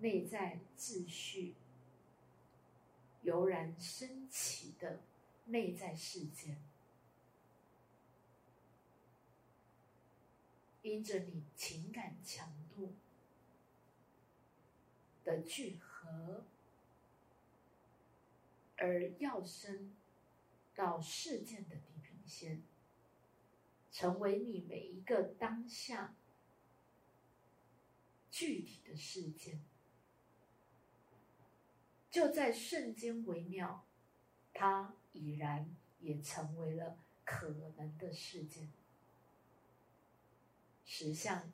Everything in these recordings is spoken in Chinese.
内在秩序油然升起的内在事件，因着你情感强度的聚合，而要升到事件的地平线，成为你每一个当下具体的事件。就在瞬间微妙，它已然也成为了可能的事件。实相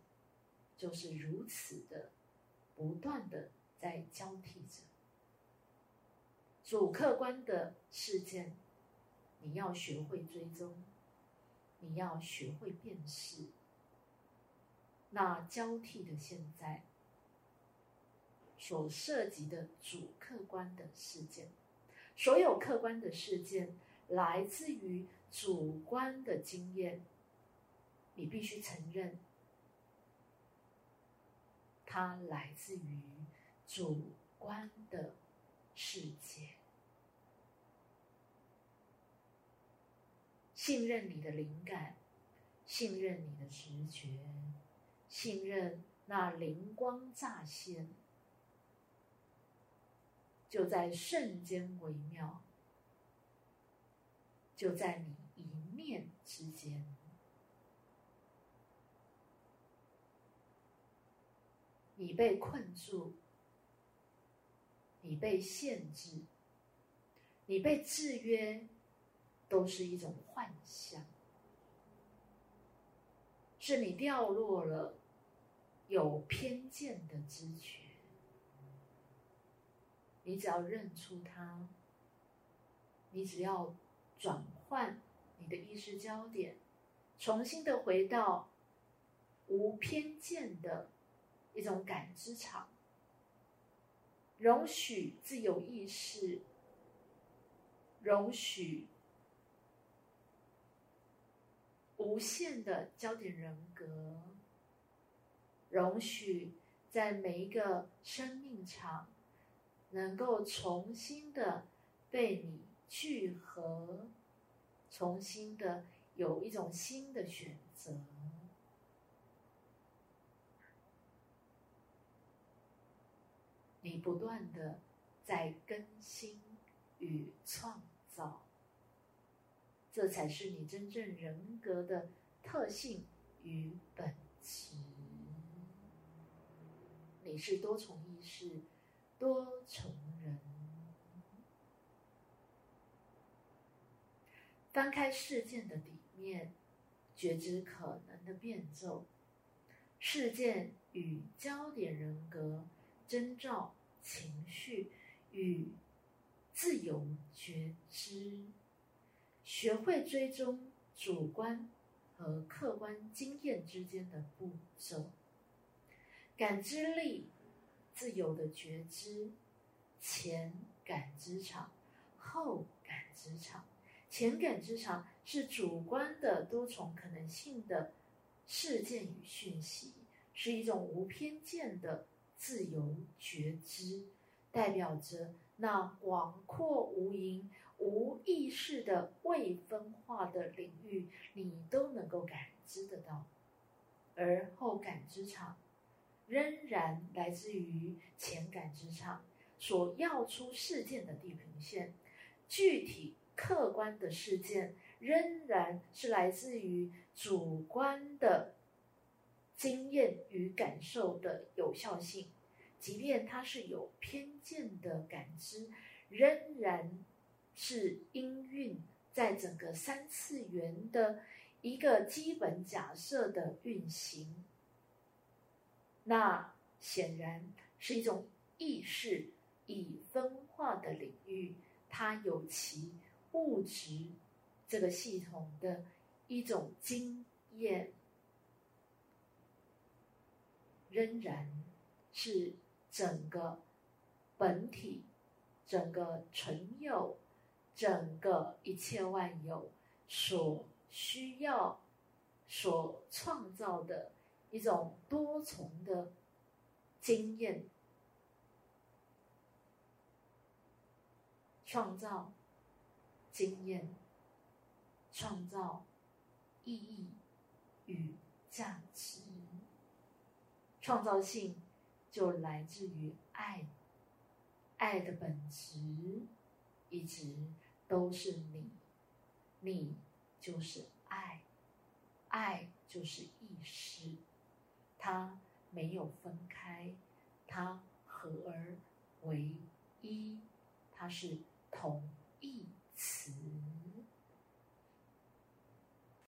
就是如此的，不断的在交替着。主客观的事件，你要学会追踪，你要学会辨识。那交替的现在。所涉及的主客观的事件，所有客观的事件来自于主观的经验，你必须承认，它来自于主观的世界。信任你的灵感，信任你的直觉，信任那灵光乍现。就在瞬间微妙，就在你一念之间，你被困住，你被限制，你被制约，都是一种幻象，是你掉落了有偏见的知觉。你只要认出它，你只要转换你的意识焦点，重新的回到无偏见的一种感知场，容许自由意识，容许无限的焦点人格，容许在每一个生命场。能够重新的被你聚合，重新的有一种新的选择，你不断的在更新与创造，这才是你真正人格的特性与本质。你是多重意识。多重人，翻开事件的底面，觉知可能的变奏，事件与焦点人格征兆、情绪与自由觉知，学会追踪主观和客观经验之间的步骤，感知力。自由的觉知，前感知场，后感知场。前感知场是主观的多重可能性的事件与讯息，是一种无偏见的自由觉知，代表着那广阔无垠、无意识的未分化的领域，你都能够感知得到。而后感知场。仍然来自于前感知场所要出事件的地平线，具体客观的事件仍然是来自于主观的经验与感受的有效性，即便它是有偏见的感知，仍然是音韵在整个三次元的一个基本假设的运行。那显然是一种意识已分化的领域，它有其物质这个系统的一种经验，仍然是整个本体、整个存有、整个一切万有所需要、所创造的。一种多重的经验创造经验创造意义与价值。创造性就来自于爱爱的本质一直都是你你就是爱爱就是意识。它没有分开，它合而为一，它是同义词。